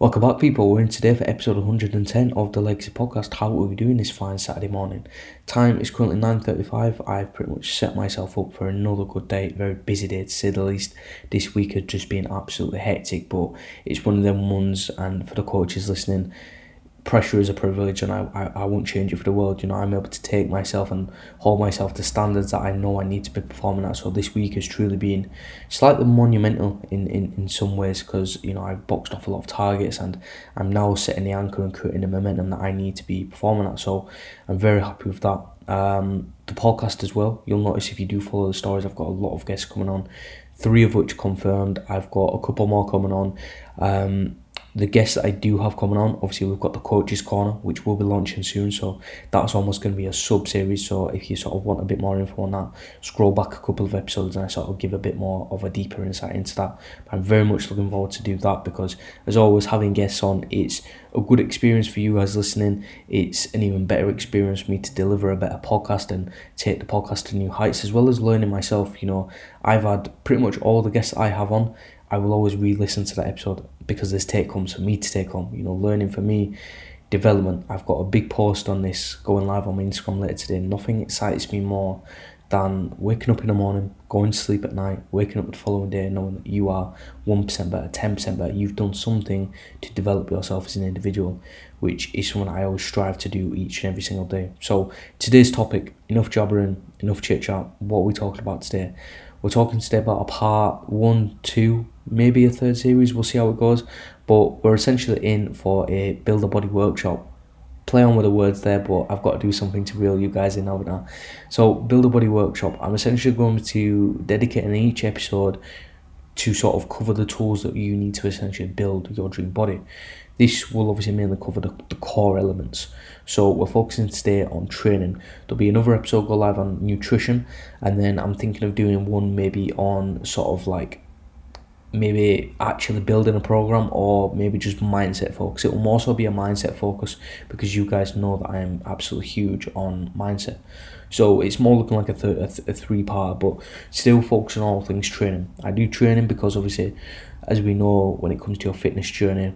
Welcome back, people. We're in today for episode 110 of the Legacy Podcast. How are we doing this fine Saturday morning? Time is currently 9.35. I've pretty much set myself up for another good day. Very busy day to say the least. This week has just been absolutely hectic, but it's one of them ones, and for the coaches listening, pressure is a privilege and I, I, I won't change it for the world. You know, I'm able to take myself and hold myself to standards that I know I need to be performing at. So this week has truly been slightly monumental in, in, in some ways because, you know, I've boxed off a lot of targets and I'm now setting the anchor and creating the momentum that I need to be performing at. So I'm very happy with that. Um, the podcast as well. You'll notice if you do follow the stories, I've got a lot of guests coming on, three of which confirmed. I've got a couple more coming on. Um, the guests that I do have coming on, obviously we've got the coaches corner, which will be launching soon. So that's almost going to be a sub series. So if you sort of want a bit more info on that, scroll back a couple of episodes and I sort of give a bit more of a deeper insight into that. But I'm very much looking forward to do that because as always, having guests on, it's a good experience for you guys listening. It's an even better experience for me to deliver a better podcast and take the podcast to new heights, as well as learning myself. You know, I've had pretty much all the guests I have on. I will always re-listen to that episode because there's take homes for me to take home. You know, learning for me, development. I've got a big post on this going live on my Instagram later today. Nothing excites me more than waking up in the morning, going to sleep at night, waking up the following day, knowing that you are 1% better, 10% better. You've done something to develop yourself as an individual, which is something I always strive to do each and every single day. So, today's topic enough jabbering, enough chit chat. What are we talking about today? We're talking today about a part one, two, maybe a third series. We'll see how it goes. But we're essentially in for a build a body workshop. Play on with the words there, but I've got to do something to reel you guys in now. now. So, build a body workshop. I'm essentially going to dedicate in each episode to sort of cover the tools that you need to essentially build your dream body. This will obviously mainly cover the, the core elements. So we're focusing today on training. There'll be another episode go live on nutrition, and then I'm thinking of doing one maybe on sort of like maybe actually building a program or maybe just mindset focus. It will also be a mindset focus because you guys know that I am absolutely huge on mindset. So it's more looking like a, th- a, th- a three part, but still focusing on all things training. I do training because obviously, as we know, when it comes to your fitness journey,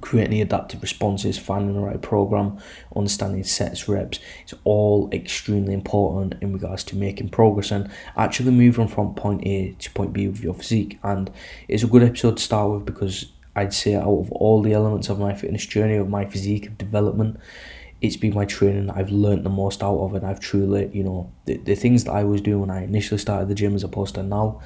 creating adaptive responses, finding the right program, understanding sets, reps, it's all extremely important in regards to making progress and actually moving from point A to point B with your physique. And it's a good episode to start with because I'd say out of all the elements of my fitness journey, of my physique, of development, it's been my training that I've learned the most out of, and I've truly, you know, the, the things that I was doing when I initially started the gym as opposed to now,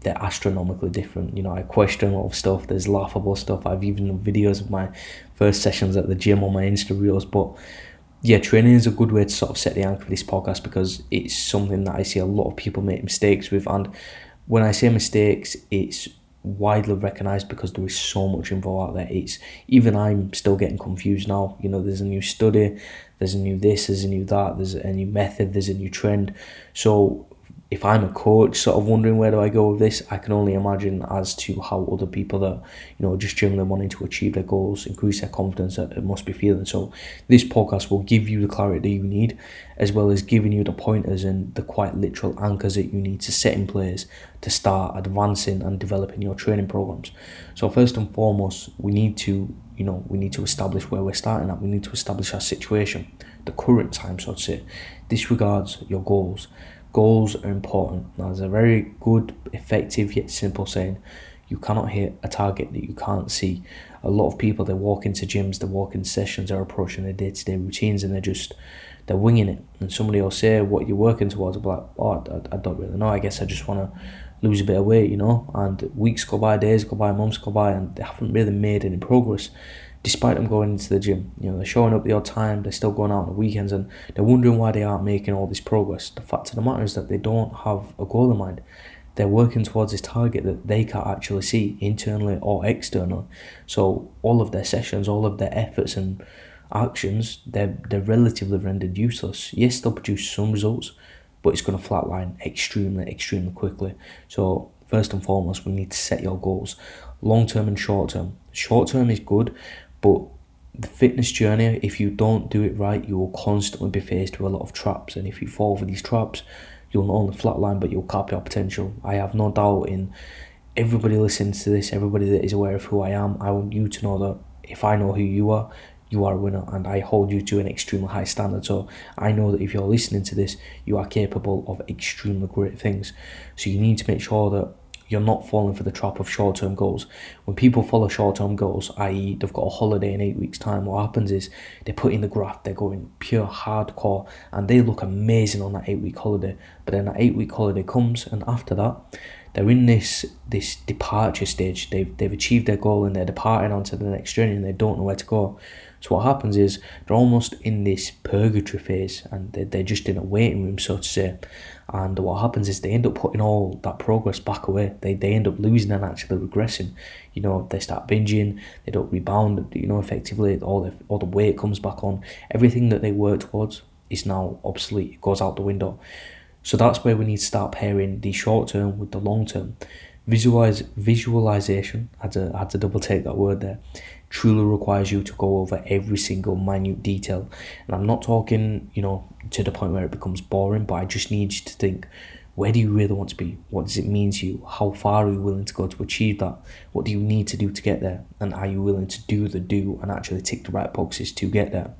they're astronomically different. You know, I question a lot of stuff. There's laughable stuff. I've even done videos of my first sessions at the gym on my Insta reels. But yeah, training is a good way to sort of set the anchor for this podcast because it's something that I see a lot of people make mistakes with. And when I say mistakes, it's widely recognized because there is so much info out there. It's even I'm still getting confused now. You know, there's a new study, there's a new this, there's a new that, there's a new method, there's a new trend. So if I'm a coach, sort of wondering where do I go with this, I can only imagine as to how other people that you know just generally wanting to achieve their goals, increase their confidence, that it must be feeling. So this podcast will give you the clarity you need, as well as giving you the pointers and the quite literal anchors that you need to set in place to start advancing and developing your training programs. So first and foremost, we need to you know we need to establish where we're starting at. We need to establish our situation, the current time, so to say. Disregards your goals Goals are important. Now, there's a very good, effective, yet simple saying you cannot hit a target that you can't see. A lot of people they walk into gyms, they walk in sessions, they're approaching their day to day routines, and they're just they're winging it. And somebody will say what you're working towards. Be like, oh, I, I don't really know. I guess I just want to lose a bit of weight, you know. And weeks go by, days go by, months go by, and they haven't really made any progress despite them going into the gym. You know, they're showing up the odd time, they're still going out on the weekends, and they're wondering why they aren't making all this progress. The fact of the matter is that they don't have a goal in mind. They're working towards this target that they can't actually see internally or externally. So all of their sessions, all of their efforts and actions, they're they're relatively rendered useless. Yes, they'll produce some results, but it's going to flatline extremely, extremely quickly. So first and foremost, we need to set your goals, long term and short term. Short term is good, but the fitness journey, if you don't do it right, you will constantly be faced with a lot of traps. And if you fall for these traps, you'll not only flatline, but you'll cap your potential. I have no doubt in everybody listens to this, everybody that is aware of who I am, I want you to know that if I know who you are, you are a winner and I hold you to an extremely high standard. So I know that if you're listening to this, you are capable of extremely great things. So you need to make sure that you're not falling for the trap of short term goals. When people follow short term goals, i.e., they've got a holiday in eight weeks' time, what happens is they put in the graft, they're going pure hardcore, and they look amazing on that eight week holiday. But then that eight week holiday comes, and after that, they're in this this departure stage. They've they've achieved their goal and they're departing onto the next journey, and they don't know where to go. So what happens is they're almost in this purgatory phase and they're, they're just in a waiting room, so to say. And what happens is they end up putting all that progress back away. They, they end up losing and actually regressing. You know, they start binging, they don't rebound, you know, effectively, all the, all the weight comes back on. Everything that they work towards is now obsolete, it goes out the window. So that's where we need to start pairing the short term with the long term. Visualize visualization. I had to I had to double take that word there truly requires you to go over every single minute detail. And I'm not talking, you know, to the point where it becomes boring, but I just need you to think where do you really want to be? What does it mean to you? How far are you willing to go to achieve that? What do you need to do to get there? And are you willing to do the do and actually tick the right boxes to get there?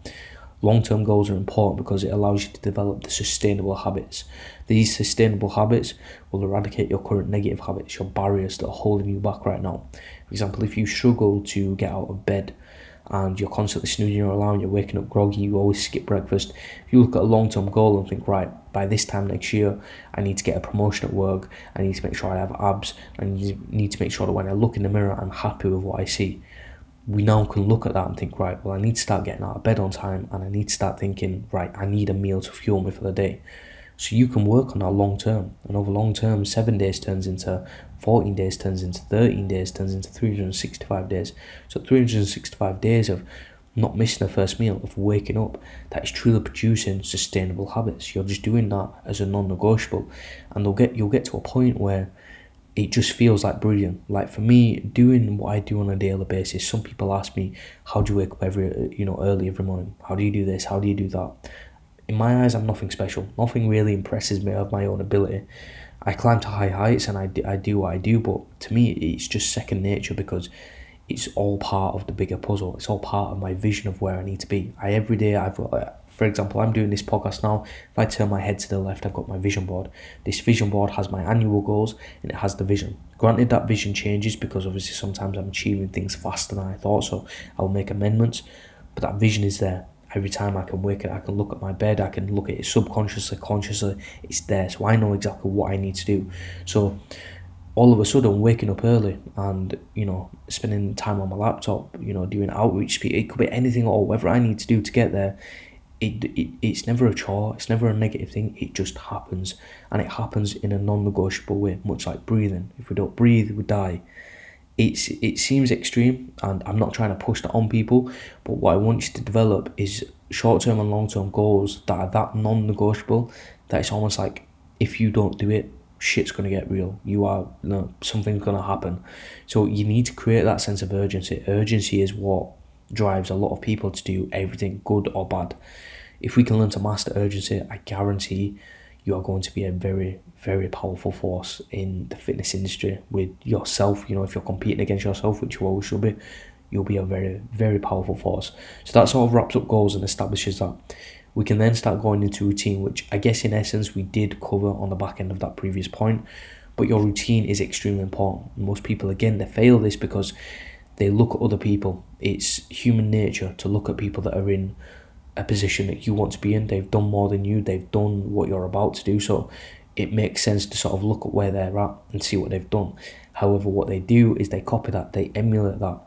Long term goals are important because it allows you to develop the sustainable habits. These sustainable habits will eradicate your current negative habits, your barriers that are holding you back right now. For example, if you struggle to get out of bed and you're constantly snoozing your alarm, you're waking up groggy, you always skip breakfast. If you look at a long term goal and think, right, by this time next year, I need to get a promotion at work, I need to make sure I have abs, I need to make sure that when I look in the mirror, I'm happy with what I see we now can look at that and think, right, well, I need to start getting out of bed on time and I need to start thinking, right, I need a meal to fuel me for the day. So you can work on that long term. And over long term, seven days turns into 14 days, turns into 13 days, turns into 365 days. So 365 days of not missing the first meal, of waking up, that is truly producing sustainable habits. You're just doing that as a non-negotiable. And they'll get you'll get to a point where it just feels like brilliant. Like for me, doing what I do on a daily basis, some people ask me, "How do you wake up every you know early every morning? How do you do this? How do you do that?" In my eyes, I'm nothing special. Nothing really impresses me of my own ability. I climb to high heights and I do, I do what I do, but to me, it's just second nature because it's all part of the bigger puzzle. It's all part of my vision of where I need to be. I every day I've got for example, I'm doing this podcast now. If I turn my head to the left, I've got my vision board. This vision board has my annual goals and it has the vision. Granted, that vision changes because obviously sometimes I'm achieving things faster than I thought, so I'll make amendments. But that vision is there. Every time I can wake it, I can look at my bed, I can look at it subconsciously, consciously, it's there. So I know exactly what I need to do. So all of a sudden waking up early and you know spending time on my laptop you know doing outreach it could be anything or whatever i need to do to get there it, it it's never a chore it's never a negative thing it just happens. And it happens in a non-negotiable way much like breathing. If we don't breathe we die. It's it seems extreme and i'm not trying to push that on people but what i want you to develop is short-term and long-term goals that are that non-negotiable that it's almost like if you don't do it shit's gonna get real. You are you know, something's gonna happen. So you need to create that sense of urgency. Urgency is what drives a lot of people to do everything good or bad. If we can learn to master urgency, I guarantee you are going to be a very, very powerful force in the fitness industry with yourself. You know, if you're competing against yourself, which you always should be, you'll be a very, very powerful force. So that sort of wraps up goals and establishes that. We can then start going into routine, which I guess in essence we did cover on the back end of that previous point. But your routine is extremely important. Most people, again, they fail this because they look at other people. It's human nature to look at people that are in a position that you want to be in. They've done more than you, they've done what you're about to do. So it makes sense to sort of look at where they're at and see what they've done. However, what they do is they copy that, they emulate that.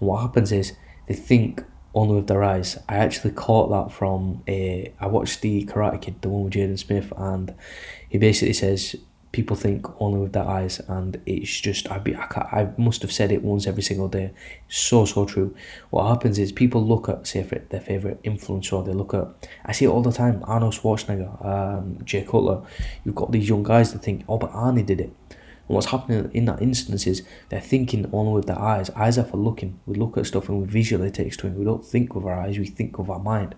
And what happens is they think only with their eyes. I actually caught that from a. I watched the Karate Kid, the one with Jaden Smith, and he basically says people think only with their eyes and it's just I, be, I, I must have said it once every single day. So so true. What happens is people look at say for their favourite influencer they look at I see it all the time Arnold Schwarzenegger um, Jay Cutler. You've got these young guys that think oh but Arnie did it. And what's happening in that instance is they're thinking only with their eyes. Eyes are for looking. We look at stuff and we visually take to it we don't think with our eyes we think with our mind.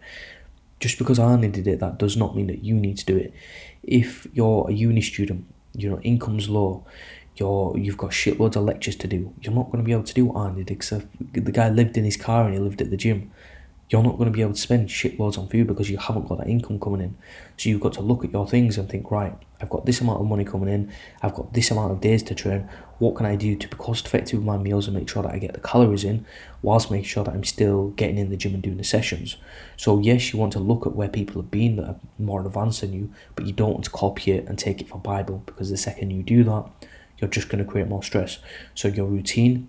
Just because Arnie did it, that does not mean that you need to do it. If you're a uni student you know income's low you're you've got shitloads of lectures to do. You're not going to be able to do what Andy did. Cause the guy lived in his car and he lived at the gym. You're not going to be able to spend shitloads on food because you haven't got that income coming in. So you've got to look at your things and think, right, I've got this amount of money coming in. I've got this amount of days to train. What can I do to be cost effective with my meals and make sure that I get the calories in, whilst making sure that I'm still getting in the gym and doing the sessions. So yes, you want to look at where people have been that are more advanced than you, but you don't want to copy it and take it for Bible because the second you do that, you're just going to create more stress. So your routine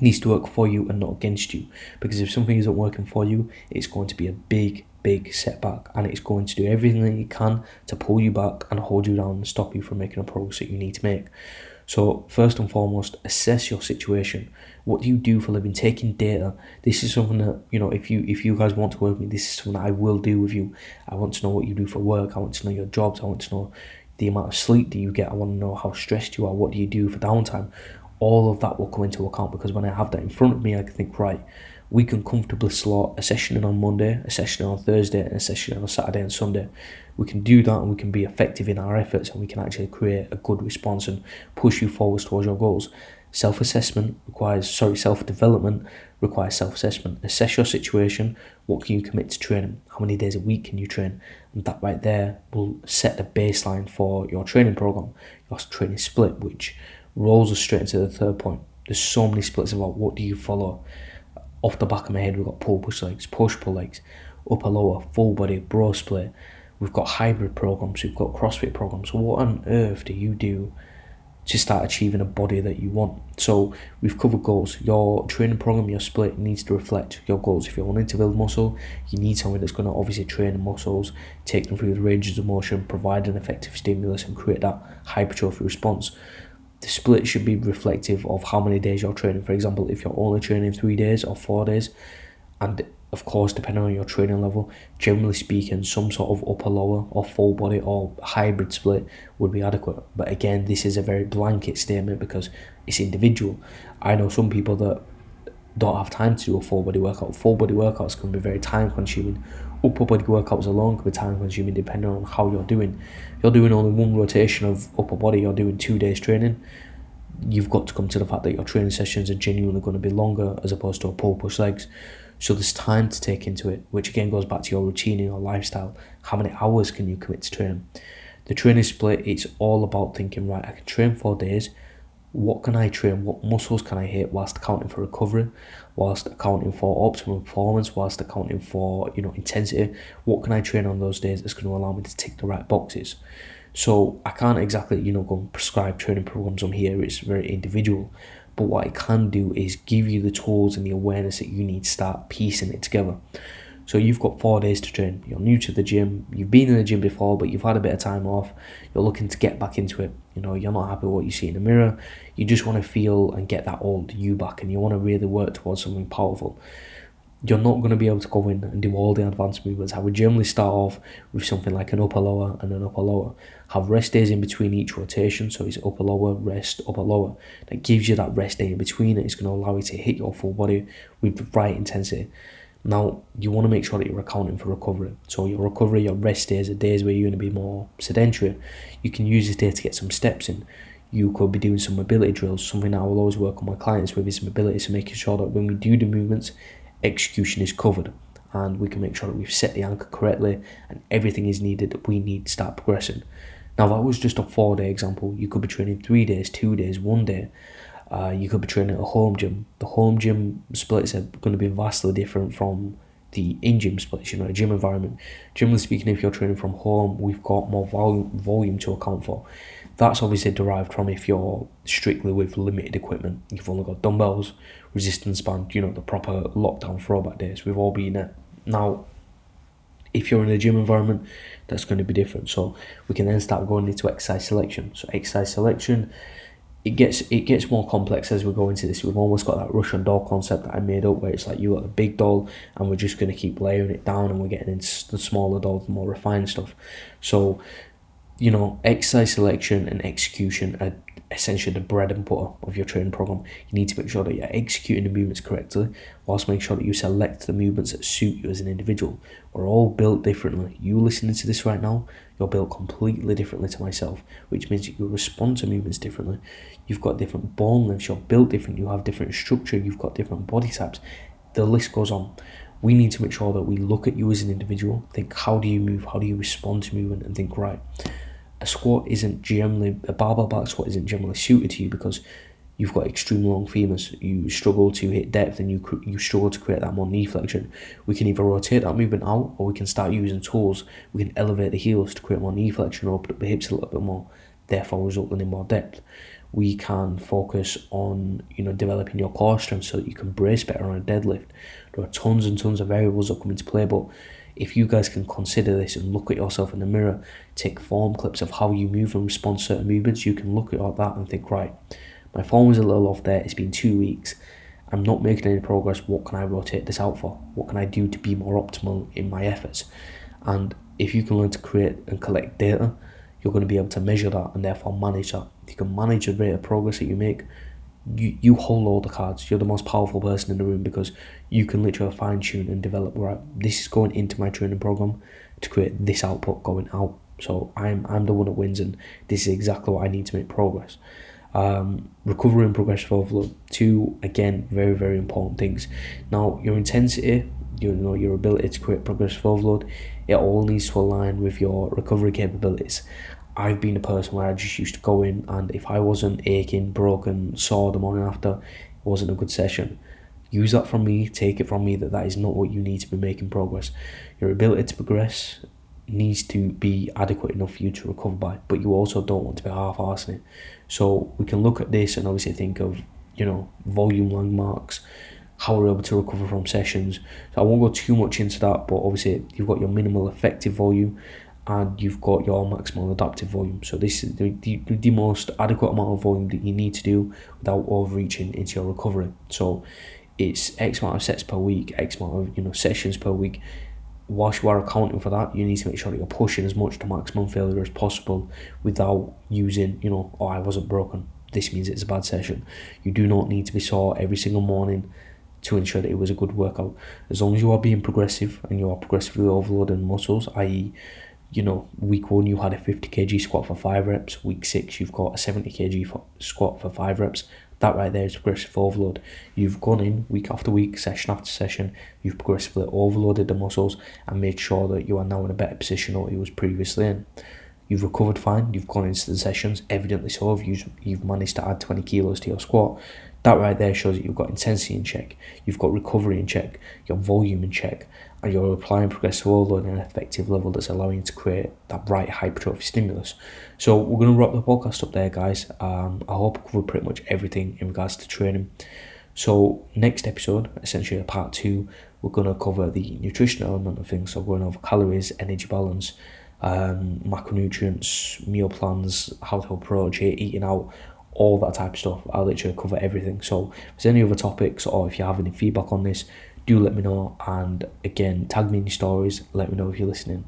needs to work for you and not against you. Because if something isn't working for you, it's going to be a big, big setback and it's going to do everything that you can to pull you back and hold you down and stop you from making the progress that you need to make. So first and foremost, assess your situation. What do you do for living? Taking data. This is something that you know. If you if you guys want to work with me, this is something that I will do with you. I want to know what you do for work. I want to know your jobs. I want to know the amount of sleep do you get. I want to know how stressed you are. What do you do for downtime? All of that will come into account because when I have that in front of me, I can think, right, we can comfortably slot a session in on Monday, a session on Thursday, and a session on Saturday and Sunday. We can do that and we can be effective in our efforts and we can actually create a good response and push you forward towards your goals. Self assessment requires, sorry, self development requires self assessment. Assess your situation. What can you commit to training? How many days a week can you train? And that right there will set the baseline for your training program, your training split, which rolls us straight into the third point. There's so many splits about what do you follow. Off the back of my head, we've got pull push legs, push pull legs, upper lower, full body, bro split. We've got hybrid programs, we've got CrossFit programs. What on earth do you do to start achieving a body that you want. So we've covered goals. Your training program, your split needs to reflect your goals. If you're wanting to build muscle, you need something that's going to obviously train the muscles, take them through the ranges of motion, provide an effective stimulus, and create that hypertrophy response. The split should be reflective of how many days you're training. For example, if you're only training three days or four days, and of course, depending on your training level, generally speaking, some sort of upper lower or full body or hybrid split would be adequate. But again, this is a very blanket statement because it's individual. I know some people that don't have time to do a full body workout. Full body workouts can be very time consuming. Upper body workouts alone can be time consuming depending on how you're doing. If you're doing only one rotation of upper body, you're doing two days training. You've got to come to the fact that your training sessions are genuinely going to be longer as opposed to a pull push legs. So there's time to take into it, which again goes back to your routine and your lifestyle. How many hours can you commit to training? The training split, it's all about thinking, right, I can train four days. What can I train? What muscles can I hit whilst accounting for recovery, whilst accounting for optimal performance, whilst accounting for, you know, intensity? What can I train on those days that's going to allow me to tick the right boxes? So I can't exactly, you know, go and prescribe training programs on here. It's very individual. But what I can do is give you the tools and the awareness that you need to start piecing it together. So you've got four days to train. You're new to the gym. You've been in the gym before, but you've had a bit of time off. You're looking to get back into it. You know, you're not happy with what you see in the mirror. You just want to feel and get that old you back, and you want to really work towards something powerful you're not going to be able to go in and do all the advanced movements. I would generally start off with something like an upper lower and an upper lower. Have rest days in between each rotation, so it's upper lower, rest, upper lower. That gives you that rest day in between. It's going to allow you to hit your full body with the right intensity. Now, you want to make sure that you're accounting for recovery. So, your recovery, your rest days are days where you're going to be more sedentary. You can use this day to get some steps in. You could be doing some mobility drills. Something I will always work on my clients with is mobility, so making sure that when we do the movements, execution is covered and we can make sure that we've set the anchor correctly and everything is needed that we need to start progressing. Now, that was just a four day example. You could be training three days, two days, one day. Uh, you could be training at a home gym. The home gym splits are going to be vastly different from the in gym splits, you know, a gym environment. Generally speaking, if you're training from home, we've got more volume, volume to account for. That's obviously derived from if you're strictly with limited equipment. You've only got dumbbells, resistance band, you know, the proper lockdown throwback days. We've all been at. Now, if you're in a gym environment, that's going to be different. So we can then start going into exercise selection. So exercise selection, it gets it gets more complex as we go into this. We've almost got that Russian doll concept that I made up, where it's like you got the big doll, and we're just going to keep layering it down, and we're getting into the smaller dolls, the more refined stuff. So you know, exercise selection and execution are essentially the bread and butter of your training program. You need to make sure that you're executing the movements correctly, whilst making sure that you select the movements that suit you as an individual. We're all built differently. You listening to this right now, you're built completely differently to myself, which means you respond to movements differently. You've got different bone lengths, you're built different, you have different structure, you've got different body types. The list goes on. We need to make sure that we look at you as an individual, think how do you move, how do you respond to movement, and think right a squat isn't generally a barbell back squat isn't generally suited to you because you've got extreme long femurs. You struggle to hit depth and you you struggle to create that more knee flexion. We can either rotate that movement out or we can start using tools. We can elevate the heels to create more knee flexion, or open up the hips a little bit more, therefore resulting in more depth. We can focus on you know developing your core strength so that you can brace better on a deadlift. There are tons and tons of variables that come into play, but if you guys can consider this and look at yourself in the mirror, take form clips of how you move and respond to certain movements, you can look at that and think, right, my form is a little off there, it's been two weeks, I'm not making any progress, what can I rotate this out for? What can I do to be more optimal in my efforts? And if you can learn to create and collect data, you're going to be able to measure that and therefore manage that. If you can manage the rate of progress that you make, you, you hold all the cards. You're the most powerful person in the room because you can literally fine tune and develop. Right, this is going into my training program to create this output going out. So I'm I'm the one that wins, and this is exactly what I need to make progress. Um, recovery and progressive overload, two again very very important things. Now your intensity, you know your ability to create progressive overload, it all needs to align with your recovery capabilities. I've been a person where I just used to go in and if I wasn't aching, broken, sore the morning after, it wasn't a good session. Use that from me, take it from me that that is not what you need to be making progress. Your ability to progress needs to be adequate enough for you to recover by, but you also don't want to be half-arsing it. So we can look at this and obviously think of, you know, volume landmarks, how we're able to recover from sessions. So I won't go too much into that, but obviously you've got your minimal effective volume and you've got your maximal adaptive volume. So this is the, the, the most adequate amount of volume that you need to do without overreaching into your recovery. So it's X amount of sets per week, X amount of you know sessions per week. Whilst you are accounting for that, you need to make sure that you're pushing as much to maximum failure as possible without using, you know, oh I wasn't broken. This means it's a bad session. You do not need to be sore every single morning to ensure that it was a good workout. As long as you are being progressive and you are progressively overloading muscles, i.e., you know, week one you had a 50 kg squat for five reps. Week six you've got a 70 kg squat for five reps. That right there is progressive overload. You've gone in week after week, session after session. You've progressively overloaded the muscles and made sure that you are now in a better position than what you was previously in. You've recovered fine. You've gone into the sessions, evidently so. You've you've managed to add 20 kilos to your squat. That right there shows that you've got intensity in check, you've got recovery in check, your volume in check, and you're applying progressive overload at an effective level that's allowing you to create that right hypertrophy stimulus. So we're going to wrap the podcast up there, guys. Um, I hope I covered pretty much everything in regards to training. So next episode, essentially a part two, we're going to cover the nutrition element of things. So we're going over calories, energy balance, um, macronutrients, meal plans, how to approach it, eating out, all that type of stuff. I'll literally cover everything. So if there's any other topics or if you have any feedback on this, do let me know. And again, tag me in your stories. Let me know if you're listening.